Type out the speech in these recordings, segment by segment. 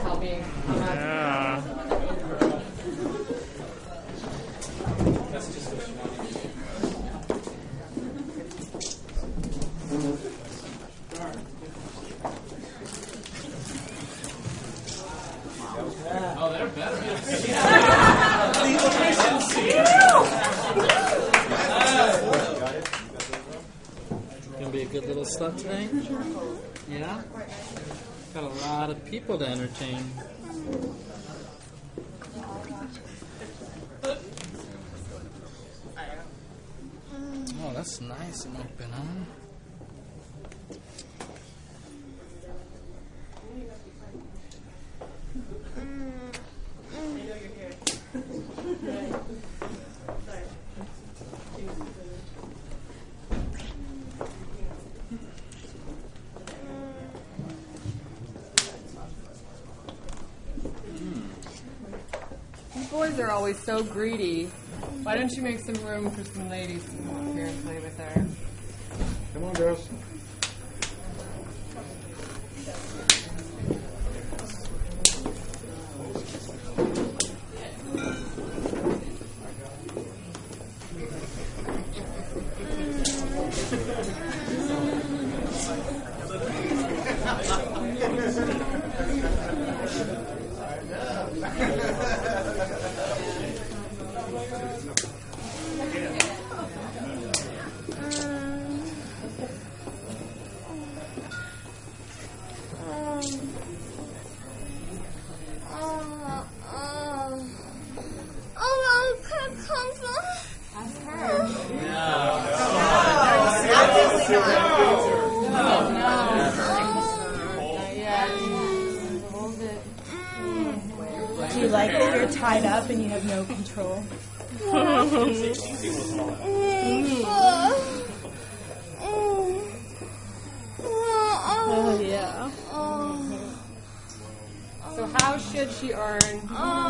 ladies to help me. Yeah. Gonna be a good little slut today. Yeah. Got a lot of people to entertain. Oh, that's nice and open, huh? Are always so greedy. Why don't you make some room for some ladies to come up here and play with her? Come on, girls. Do you like that you're tied up and you have no control? Oh, yeah. So how should she earn oh.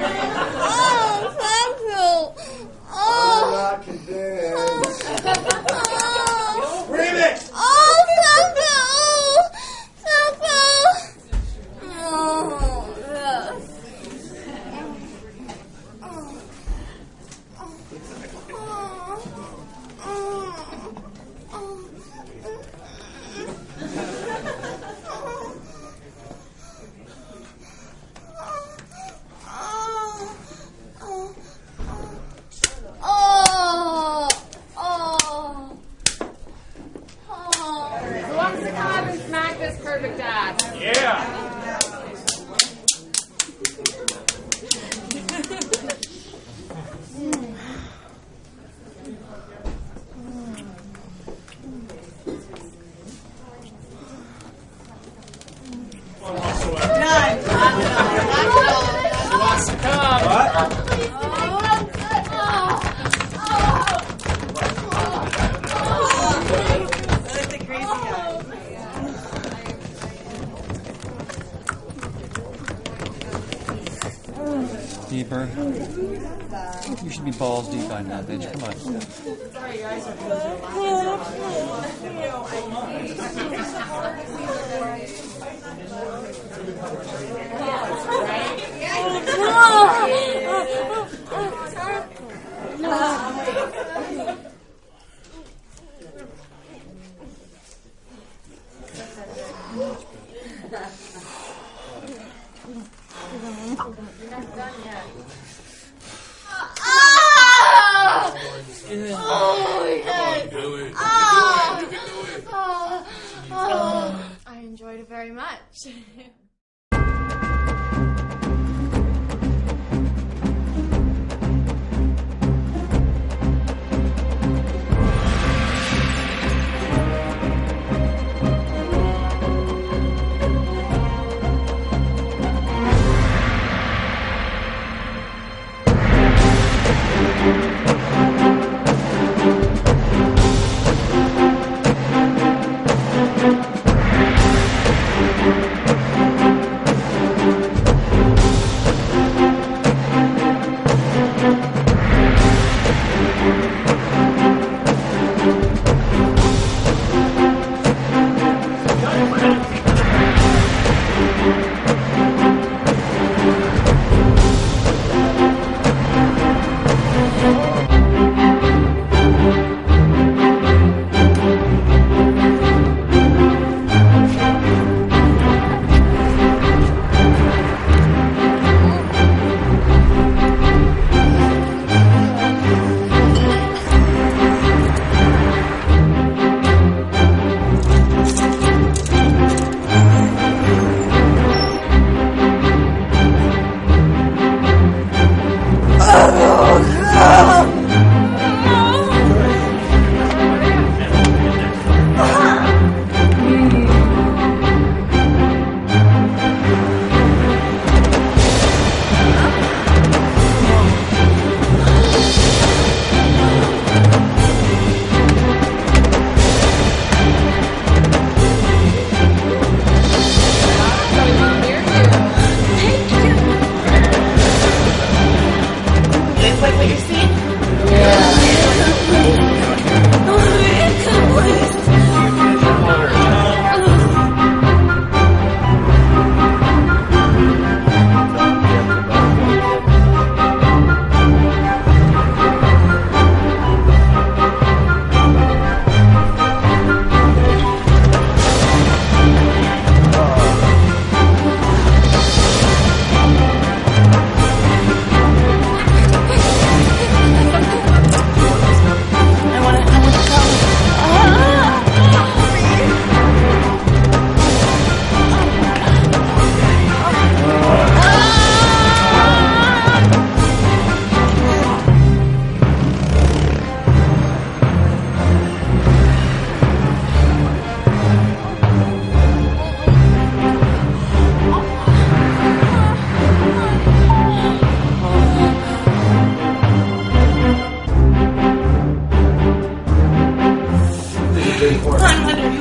Oh, thank you. Oh, Not convinced. oh, Scream it! oh, thank you. Thank you. Oh, yes. Oh, oh, oh. Who wants to come up and smack this perfect ass? Yeah. Deeper. You should be balls deep by now, bitch. Come on. Oh, enjoyed it very much.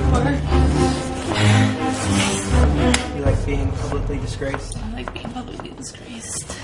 You like being publicly disgraced? I like being publicly disgraced.